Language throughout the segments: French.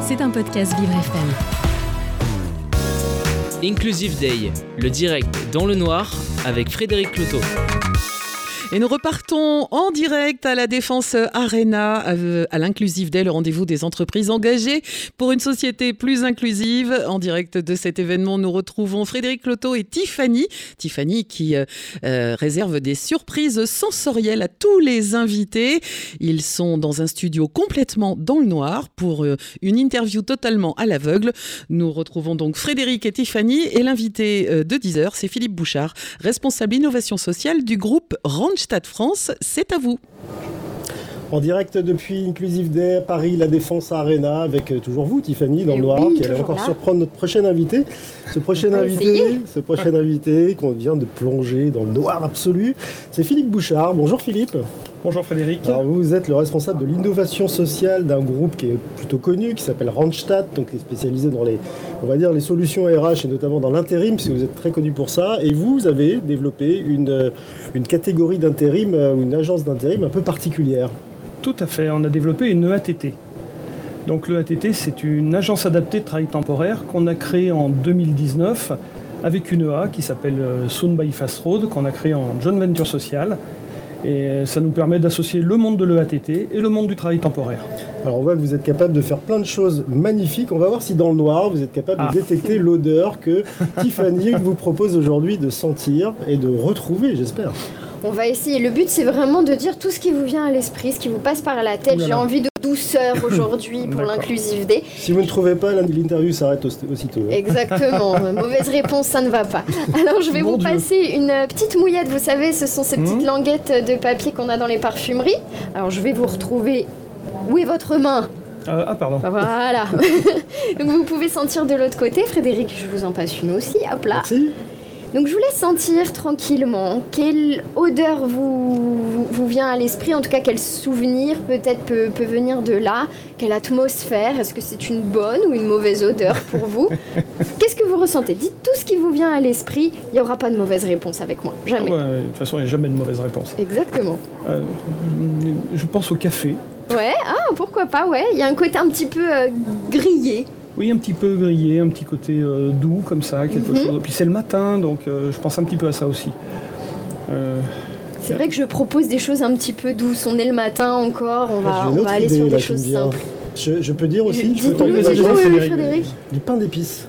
C'est un podcast Vivre FM. Inclusive Day, le direct dans le noir avec Frédéric Cloteau. Et nous repartons en direct à la Défense Arena, euh, à l'Inclusive Day, le rendez-vous des entreprises engagées pour une société plus inclusive. En direct de cet événement, nous retrouvons Frédéric Loto et Tiffany. Tiffany qui euh, euh, réserve des surprises sensorielles à tous les invités. Ils sont dans un studio complètement dans le noir pour une interview totalement à l'aveugle. Nous retrouvons donc Frédéric et Tiffany et l'invité de 10h, c'est Philippe Bouchard, responsable innovation sociale du groupe Ranch Stade France, c'est à vous. En direct depuis Inclusive Day Paris, la Défense Arena, avec euh, toujours vous, Tiffany, dans le noir, qui allait encore surprendre notre prochain invité. Ce prochain invité, ce prochain invité qu'on vient de plonger dans le noir absolu, c'est Philippe Bouchard. Bonjour Philippe. Bonjour Frédéric. Alors vous êtes le responsable de l'innovation sociale d'un groupe qui est plutôt connu, qui s'appelle Randstad, donc qui est spécialisé dans les, on va dire, les solutions RH et notamment dans l'intérim, parce que vous êtes très connu pour ça. Et vous avez développé une, une catégorie d'intérim euh, ou une agence d'intérim un peu particulière. Tout à fait, on a développé une EATT. Donc l'EATT, c'est une agence adaptée de travail temporaire qu'on a créée en 2019 avec une EA qui s'appelle euh, Soon by Fast Road, qu'on a créée en joint venture social. Et ça nous permet d'associer le monde de l'EATT et le monde du travail temporaire. Alors on voit que vous êtes capable de faire plein de choses magnifiques. On va voir si dans le noir, vous êtes capable de ah. détecter l'odeur que Tiffany vous propose aujourd'hui de sentir et de retrouver, j'espère. On va essayer. Le but, c'est vraiment de dire tout ce qui vous vient à l'esprit, ce qui vous passe par la tête. J'ai envie de douceur aujourd'hui pour l'inclusive D. Si vous ne trouvez pas, l'interview s'arrête aussitôt. Hein. Exactement. Mauvaise réponse, ça ne va pas. Alors, je vais vous passer une petite mouillette. Vous savez, ce sont ces petites hmm. languettes de papier qu'on a dans les parfumeries. Alors, je vais vous retrouver. Où est votre main? Euh, ah, pardon. Voilà. Donc vous pouvez sentir de l'autre côté. Frédéric, je vous en passe une aussi. Hop là. Merci. Donc je voulais sentir tranquillement quelle odeur vous, vous, vient à l'esprit, en tout cas quel souvenir peut-être peut, venir de là, quelle atmosphère, est-ce que c'est une bonne ou une mauvaise odeur pour vous? Qu'est-ce que vous ressentez? Dites tout ce qui vous vient à l'esprit, il n'y aura pas de mauvaise réponse avec moi, jamais. de toute façon, il n'y a jamais de mauvaise réponse. Exactement. Euh, je pense au café. Ouais, ah pourquoi pas, ouais, il y a un côté un petit peu euh, grillé. Oui, un petit peu grillé, un petit côté euh, doux comme ça, quelque mhm. chose. Puis c'est le matin, donc euh, je pense un petit peu à ça aussi. Euh, c'est vrai que je propose des choses un petit peu douces. On est le matin encore, on va, on va aller sur des choses simples. Je, peux dire aussi, je, peux du pain d'épices.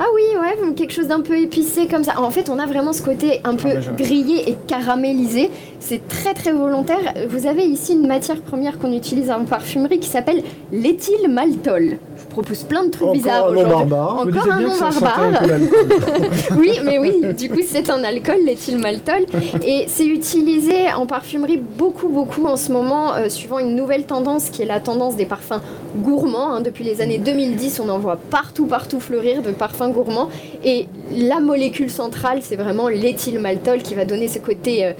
Ah oui, ouais, quelque chose d'un peu épicé comme ça. En fait, on a vraiment ce côté un peu ah, grillé et caramélisé. C'est très très volontaire. Vous avez ici une matière première qu'on utilise en parfumerie qui s'appelle l'éthylmaltol propose plein de trucs bizarres aujourd'hui. Encore un nom barbare. oui, mais oui, du coup, c'est un alcool, l'éthylmaltol. Et c'est utilisé en parfumerie beaucoup, beaucoup en ce moment, euh, suivant une nouvelle tendance qui est la tendance des parfums gourmands. Hein. Depuis les années 2010, on en voit partout, partout fleurir de parfums gourmands. Et la molécule centrale, c'est vraiment l'éthylmaltol qui va donner ce côté euh,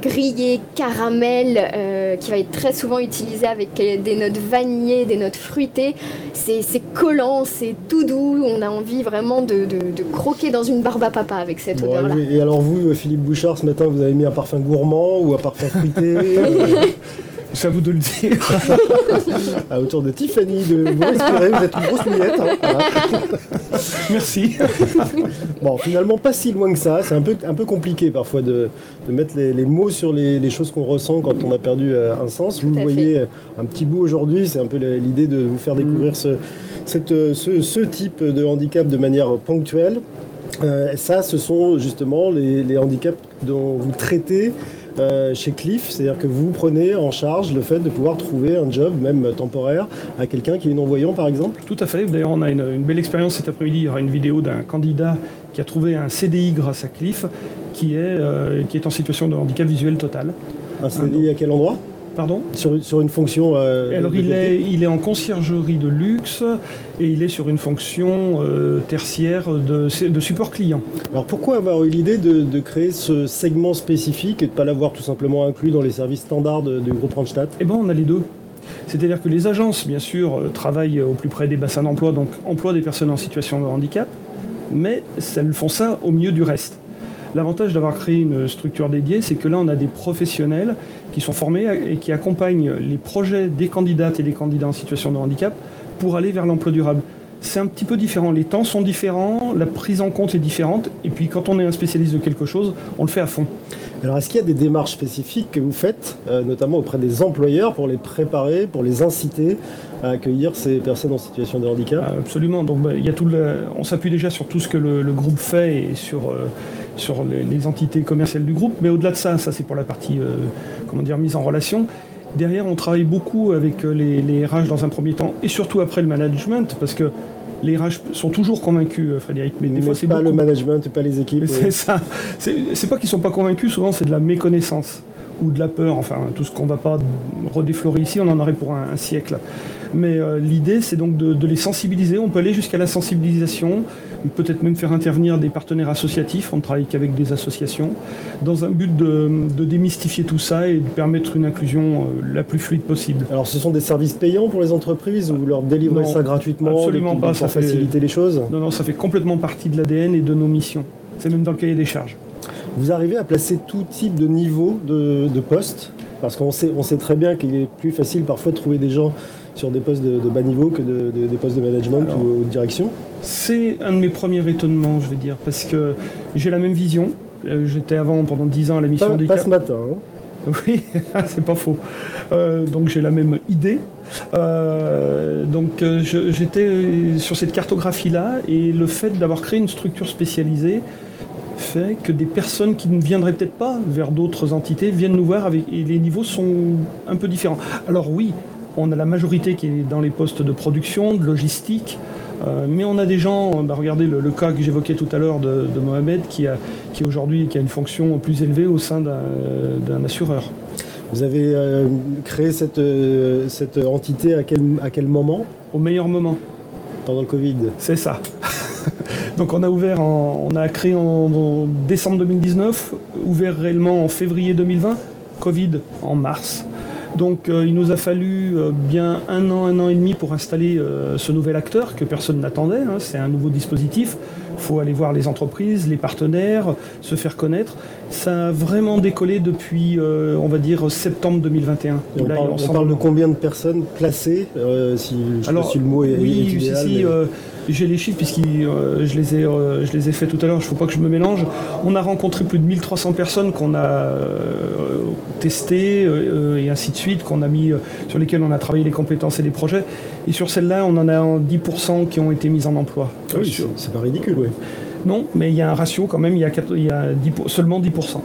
grillé, caramel, euh, qui va être très souvent utilisé avec des notes vanillées, des notes fruitées. C'est collant, c'est tout doux. On a envie vraiment de, croquer dans une barbe à papa avec cette odeur-là. Et alors vous, Philippe Bouchard, ce matin, vous avez mis un parfum gourmand ou un parfum fruité euh, C'est à vous de le dire. à autour de Tiffany, de vous respirer, vous êtes une grosse mouillette. Hein, Merci. bon, finalement, pas si loin que ça. C'est un peu, un peu compliqué parfois de, mettre les, mots sur les, choses qu'on ressent quand on a perdu euh, un sens. vous voyez un petit bout aujourd'hui, c'est un peu l'idée de vous faire découvrir ce, cette, ce, type de handicap de manière ponctuelle. Euh, ça, ce sont justement les, les handicaps dont vous traitez euh, chez Cliff, c'est-à-dire que vous prenez en charge le fait de pouvoir trouver un job, même temporaire, à quelqu'un qui est non-voyant par exemple? Tout à fait. D'ailleurs, on a une, belle expérience cet après-midi. Il y aura une vidéo d'un candidat qui a trouvé un CDI grâce à Cliff, qui est, euh, qui est en situation de handicap visuel total. Un CDI à quel endroit? Pardon sur, une fonction. Euh, Alors il est, il est en conciergerie de luxe et il est sur une fonction euh, tertiaire de, de, support client. Alors pourquoi avoir eu l'idée de, créer ce segment spécifique et de ne pas l'avoir tout simplement inclus dans les services standards du groupe Randstad? Eh bien on a les deux. C'est-à-dire que les agences, bien sûr, euh, travaillent au plus près des bassins d'emploi, donc emploient des personnes en situation de handicap, mais elles font ça au milieu du reste. L'avantage d'avoir créé une structure dédiée, c'est que là, on a des professionnels qui sont formés et qui accompagnent les projets des candidates et des candidats en situation de handicap pour aller vers l'emploi durable. C'est un petit peu différent, les temps sont différents, la prise en compte est différente, et puis quand on est un spécialiste de quelque chose, on le fait à fond. Alors est-ce qu'il y a des démarches spécifiques que vous faites, euh, notamment auprès des employeurs, pour les préparer, pour les inciter à accueillir ces personnes en situation de handicap? Absolument, donc bah, il y a tout on s'appuie déjà sur tout ce que le, groupe fait et sur, euh, sur les, entités commerciales du groupe, mais au-delà de ça, ça c'est pour la partie comment dire, mise en relation. Derrière, on travaille beaucoup avec euh, les, RH dans un premier temps et surtout après le management parce que les RH sont toujours convaincus, euh, Frédéric. Mais des fois, c'est pas le management, pas les équipes. C'est ça. C'est pas qu'ils sont pas convaincus. Souvent, c'est de la méconnaissance ou de la peur. Enfin, tout ce qu'on va pas redéflorer ici, on en aurait pour un siècle. Mais euh, l'idée, c'est donc de, les sensibiliser. On peut aller jusqu'à la sensibilisation, peut-être même faire intervenir des partenaires associatifs. On ne travaille qu'avec des associations, dans un but de, démystifier tout ça et de permettre une inclusion euh, la plus fluide possible. Alors, ce sont des services payants pour les entreprises ou vous leur délivrez ça gratuitement Absolument pas. Ça fait faciliter les choses? Non, non, ça fait complètement partie de l'ADN et de nos missions. C'est même dans le cahier des charges. Vous arrivez à placer tout type de niveau de, de poste parce qu'on sait, on sait très bien qu'il est plus facile parfois de trouver des gens sur des postes de, bas niveau que des postes de management ou, de direction C'est un de mes premiers étonnements, je vais dire, parce que j'ai la même vision. Euh, j'étais avant pendant 10 ans à la mission des Pas ce matin. Hein. Oui, c'est pas faux. Euh, donc j'ai la même idée. Euh, donc j'étais sur cette cartographie-là et le fait d'avoir créé une structure spécialisée fait que des personnes qui ne viendraient peut-être pas vers d'autres entités viennent nous voir avec, et les niveaux sont un peu différents. Alors oui, on a la majorité qui est dans les postes de production, de logistique, euh, mais on a des gens, bah, regardez le, cas que j'évoquais tout à l'heure de, Mohamed, qui, a, qui aujourd'hui qui a une fonction plus élevée au sein d'un assureur. Vous avez euh, créé cette, euh, cette entité à quel, à quel moment? Au meilleur moment. Pendant le Covid C'est ça. Donc on a ouvert, on a créé en, décembre 2019, ouvert réellement en février 2020, Covid en mars. Donc euh, il nous a fallu euh, bien un an, un an et demi pour installer euh, ce nouvel acteur que personne n'attendait. Hein. C'est un nouveau dispositif. Il faut aller voir les entreprises, les partenaires, se faire connaître. Ça a vraiment décollé depuis, on va dire, septembre 2021. on, parle, de combien de personnes placées si, Alors, le mot est, oui, j'ai les chiffres puisque euh, je, les ai, euh, je les ai fait tout à l'heure, il ne faut pas que je me mélange. On a rencontré plus de 1300 personnes qu'on a euh, testées et ainsi de suite, qu'on a mis, sur lesquelles on a travaillé les compétences et les projets. Et sur celles-là, on en a 10% qui ont été mises en emploi. Ah oui, c'est pas ridicule, oui. Non, mais il y a un ratio quand même, il y a, il y a seulement 10%.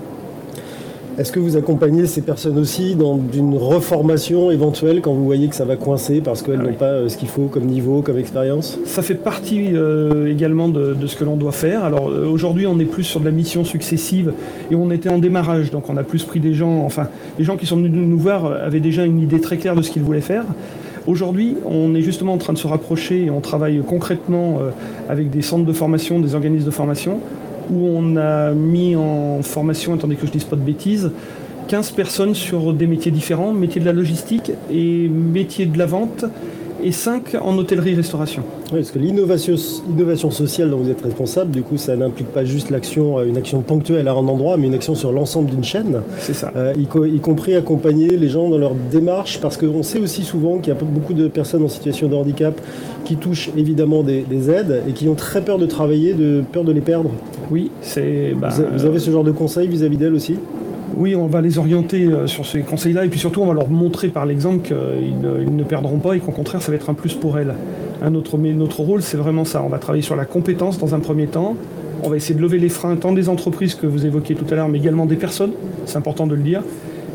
Est-ce que vous accompagnez ces personnes aussi dans une reformation éventuelle quand vous voyez que ça va coincer parce qu'elles ah n'ont pas euh, ce qu'il faut comme niveau, comme expérience? Ça fait partie euh, également de, ce que l'on doit faire. Alors euh, aujourd'hui, on est plus sur de la mission successive et on était en démarrage, donc on a plus pris des gens, enfin, les gens qui sont venus nous voir avaient déjà une idée très claire de ce qu'ils voulaient faire. Aujourd'hui, on est justement en train de se rapprocher et on travaille concrètement avec des centres de formation, des organismes de formation où on a mis en formation, attendez que je dise pas de bêtises, 15 personnes sur des métiers différents, métiers de la logistique et métiers de la vente, et 5 en hôtellerie-restauration. Oui, parce que l'innovation innovation sociale dont vous êtes responsable, du coup, ça n'implique pas juste l'action, euh, une action ponctuelle à un endroit, mais une action sur l'ensemble d'une chaîne. C'est ça. Euh, y, compris accompagner les gens dans leur démarche, parce qu'on sait aussi souvent qu'il y a beaucoup de personnes en situation de handicap qui touchent évidemment des, aides et qui ont très peur de travailler, de peur de les perdre. Oui, c'est. Bah, vous, avez ce genre de conseils vis-à-vi d'elles aussi? Oui, on va les orienter euh, sur ces conseils-là et puis surtout on va leur montrer par l'exemple qu'ils ne, perdront pas et qu'au contraire ça va être un plus pour elles. notre, rôle c'est vraiment ça, on va travailler sur la compétence dans un premier temps, on va essayer de lever les freins tant des entreprises que vous évoquiez tout à l'heure mais également des personnes, c'est important de le dire.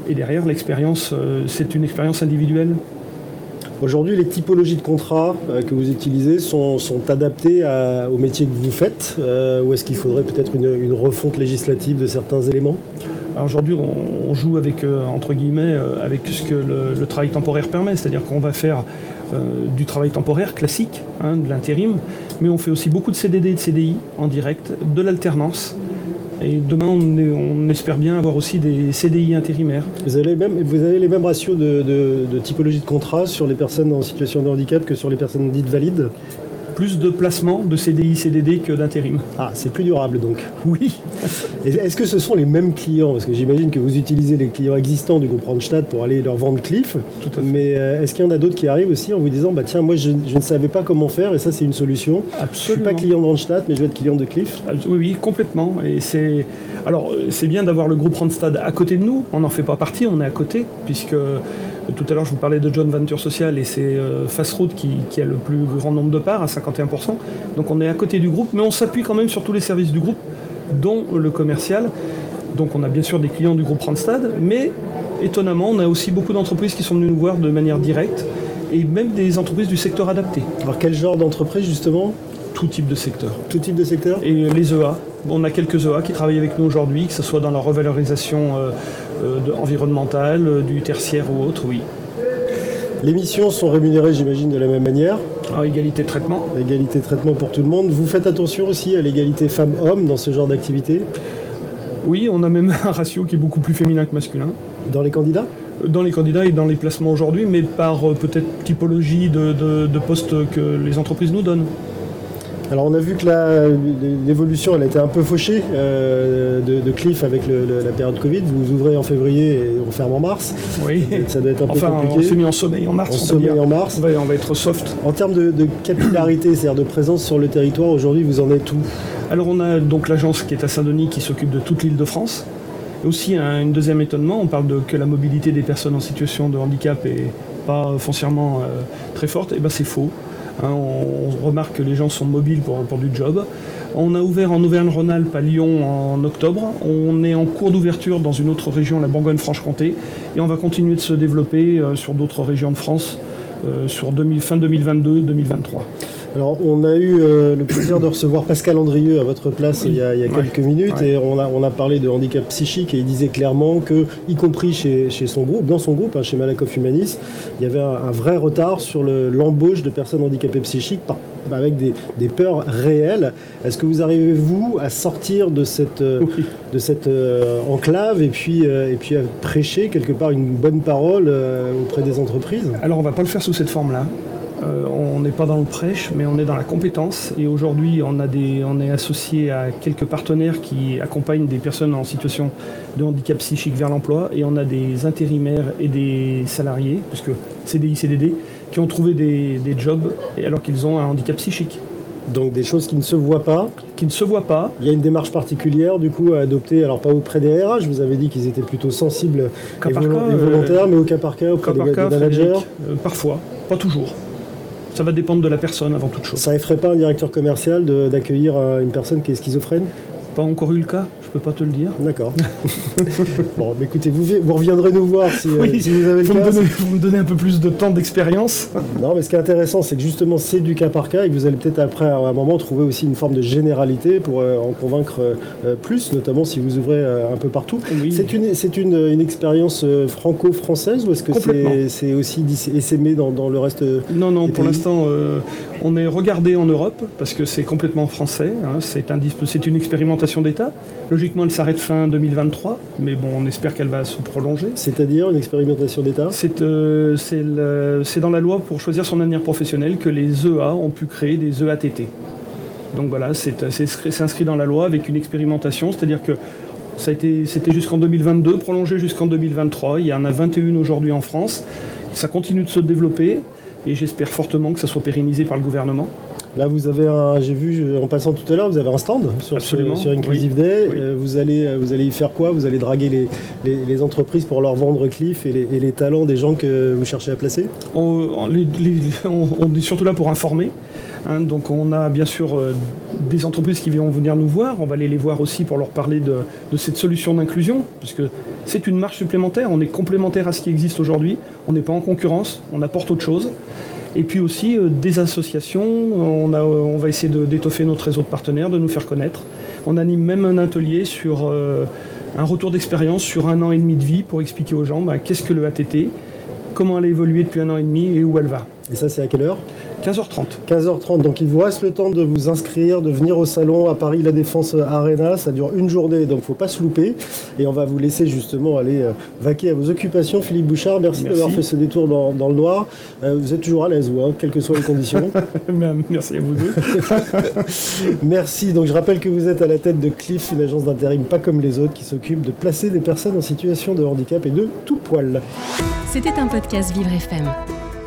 Et derrière l'expérience, euh, c'est une expérience individuelle. Aujourd'hui, les typologies de contrats euh, que vous utilisez sont, adaptées au métier que vous faites ou est-ce qu'il faudrait peut-être une, refonte législative de certains éléments? Aujourd'hui, on, joue avec, euh, entre guillemets, euh, avec ce que le, travail temporaire permet, c'est-à-dire qu'on va faire euh, du travail temporaire classique, hein, de l'intérim, mais on fait aussi beaucoup de CDD et de CDI en direct, de l'alternance. Et demain, on, espère bien avoir aussi des CDI intérimaires. Vous avez, vous avez les mêmes ratios de, typologie de contrat sur les personnes en situation de handicap que sur les personnes dites valides? Plus de placements de CDI, CDD que d'intérim. Ah, c'est plus durable donc. Oui. Est-ce que ce sont les mêmes clients? Parce que j'imagine que vous utilisez les clients existants du groupe Randstad pour aller leur vendre Cliff. Tout à fait. Mais euh, est-ce qu'il y en a d'autres qui arrivent aussi en vous disant bah tiens moi je, je ne savais pas comment faire et ça c'est une solution. Je suis Absolument. pas client de Randstad mais je vais être client de Cliff. Ah, Oui, oui, complètement. Et c'est alors c'est bien d'avoir le groupe Randstad à côté de nous. On n'en fait pas partie, on est à côté, puisque tout à l'heure je vous parlais de John Venture Social et c'est euh, Fast qui, qui a le plus grand nombre de parts à 51%. Donc on est à côté du groupe, mais on s'appuie quand même sur tous les services du groupe, dont le commercial. Donc on a bien sûr des clients du groupe Randstad, mais étonnamment on a aussi beaucoup d'entreprises qui sont venues nous voir de manière directe et même des entreprises du secteur adapté, Alors quel genre d'entreprise justement? Tout type de secteur. Tout type de secteur? Et les EA, on a quelques EA qui travaillent avec nous aujourd'hui, que ce soit dans la revalorisation euh, de- environnementale, euh, du tertiaire ou autre, oui. Les missions sont rémunérées j'imagine de la même manière. En égalité de traitement. Égalité de traitement pour tout le monde. Vous faites attention aussi à l'égalité femmes-hommes dans ce genre d'activité? Oui, on a même un ratio qui est beaucoup plus féminin que masculin. dans les candidats? Dans les candidats et dans les placements aujourd'hui, mais par euh, peut-être typologie de, de, de postes que les entreprises nous donnent. Alors on a vu que l'évolution elle a été un peu fauchée euh, de, de Cliff avec le- le- la période Covid. Vous ouvrez en février et on ferme en mars. Oui. Ça doit être un peu Enfin, on s'est mis en sommeil en mars. En on sommeil en mars. On va, on va être soft. En termes de, de capillarité, c'est-à-dire de présence sur le territoire, aujourd'hui vous en êtes où? Alors on a donc l'agence qui est à Saint-Denis qui s'occupe de toute l'île de France. Et aussi un une deuxième étonnement, on parle de que la mobilité des personnes en situation de handicap est pas foncièrement euh, très forte. Et ben c'est faux. Hein, on, remarque que les gens sont mobiles pour, du job. On a ouvert en Auvergne-Rhône-Alpes à Lyon en octobre. On est en cours d'ouverture dans une autre région, la Bourgogne-Franche-Comté. Et on va continuer de se développer euh, sur d'autres régions de France euh, sur 2000 fin 2022-2023. Alors, on a eu euh, le plaisir de recevoir Pascal Andrieux à votre place il y a, il y a Ouais. quelques minutes Ouais. et on a, on a parlé de handicap psychique et il disait clairement que, y compris chez, chez son groupe, dans son groupe, hein, chez Malakoff Humanis, il y avait un, un vrai retard sur le- l'embauche de personnes handicapées psychiques par- avec des, des peurs réelles. Est-ce que vous arrivez, vous, à sortir de cette, euh, Oui. de cette euh, enclave et puis, euh, et puis à prêcher quelque part une bonne parole euh, auprès des entreprises? Alors on va pas le faire sous cette forme-là. Euh, on n'est pas dans le prêche, mais on est dans la compétence. Et aujourd'hui, on, a des- on est associé à quelques partenaires qui accompagnent des personnes en situation de handicap psychique vers l'emploi. Et on a des intérimaires et des salariés, puisque CDI, CDD, qui ont trouvé des, des jobs alors qu'ils ont un handicap psychique, Donc des choses qui ne se voient pas. qui ne se voient pas. Il y a une démarche particulière du coup à adopter, alors pas auprès des RH, vous avez dit qu'ils étaient plutôt sensibles Cas et, par volo- cas, et euh, volontaires, mais au cas par cas auprès Cas par des, cas, des managers. Euh, parfois, pas toujours. Ça va dépendre de la personne avant toute chose. Ça effraie pas un directeur commercial d'accueillir euh, une personne qui est schizophrène? Pas encore eu le cas, je peux pas te le dire. D'accord. bon, bah, écoutez, vous, vi- vous reviendrez nous voir si, euh, si vous avez le cas. donner, faut me donner un peu plus de temps d'expérience. Non, mais ce qui est intéressant, c'est que justement, c'est du cas par cas et que vous allez peut-être après, à un moment, trouver aussi une forme de généralité pour euh, en convaincre euh, plus, notamment si vous ouvrez un peu partout. Oui. C'est une, c'est une, une expérience franco-française ou est-ce que c'est, c'est aussi essaimé dans, dans le reste Non, non, pour l'instant, on est regardé en Europe parce que c'est complètement français. hein, c'est, un c'est une expérimentation d'État. Logiquement, elle s'arrête fin 2023, mais bon, on espère qu'elle va se prolonger. C'est-à-dire une expérimentation d'État C'est, euh, c'est, le- c'est dans la loi pour choisir son avenir professionnel que les EA ont pu créer des EATT. Donc voilà, c'est, inscrit- c'est inscrit dans la loi avec une expérimentation, c'est-à-dire que ça a été, c'était jusqu'en 2022, prolongé jusqu'en 2023. Il y en a 21 aujourd'hui en France. Ça continue de se développer et j'espère fortement que ça soit pérennisé par le gouvernement. Là, vous avez un, j'ai vu en passant tout à l'heure, vous avez un stand sur, sur Inclusive oui. Day. Oui. Euh, vous, allez, euh, vous allez y faire quoi? Vous allez draguer les, les, les entreprises pour leur vendre Cliff et les, et les talents des gens que vous cherchez à placer? On, on- les- les- on- on est surtout là pour informer. hein. donc on a bien sûr euh, des entreprises qui vont venir nous voir. On va aller les voir aussi pour leur parler de, de cette solution d'inclusion, puisque c'est une marche supplémentaire. On est complémentaire à ce qui existe aujourd'hui. On n'est pas en concurrence. On apporte autre chose. Et puis aussi euh, des associations. On, on va essayer d'étoffer notre réseau de partenaires, de nous faire connaître. On anime même un atelier sur euh, un retour d'expérience sur un an et demi de vie pour expliquer aux gens bah, qu'est-ce que le ATT, comment elle a évolué depuis un an et demi et où elle va. Et ça, c'est à quelle heure? 15h30. 15h30. Donc il vous reste le temps de vous inscrire, de venir au salon à Paris La Défense Arena. Ça dure une journée, donc il ne faut pas se louper. Et on va vous laisser justement aller euh, vaquer à vos occupations. Philippe Bouchard, merci, d'avoir fait ce détour dans, le noir. Euh, vous êtes toujours à l'aise, vous, hein, quelles que soient les conditions. merci à vous deux. merci. Donc je rappelle que vous êtes à la tête de Cliff, une agence d'intérim pas comme les autres qui s'occupe de placer des personnes en situation de handicap et de tout poil. C'était un podcast Vivre FM.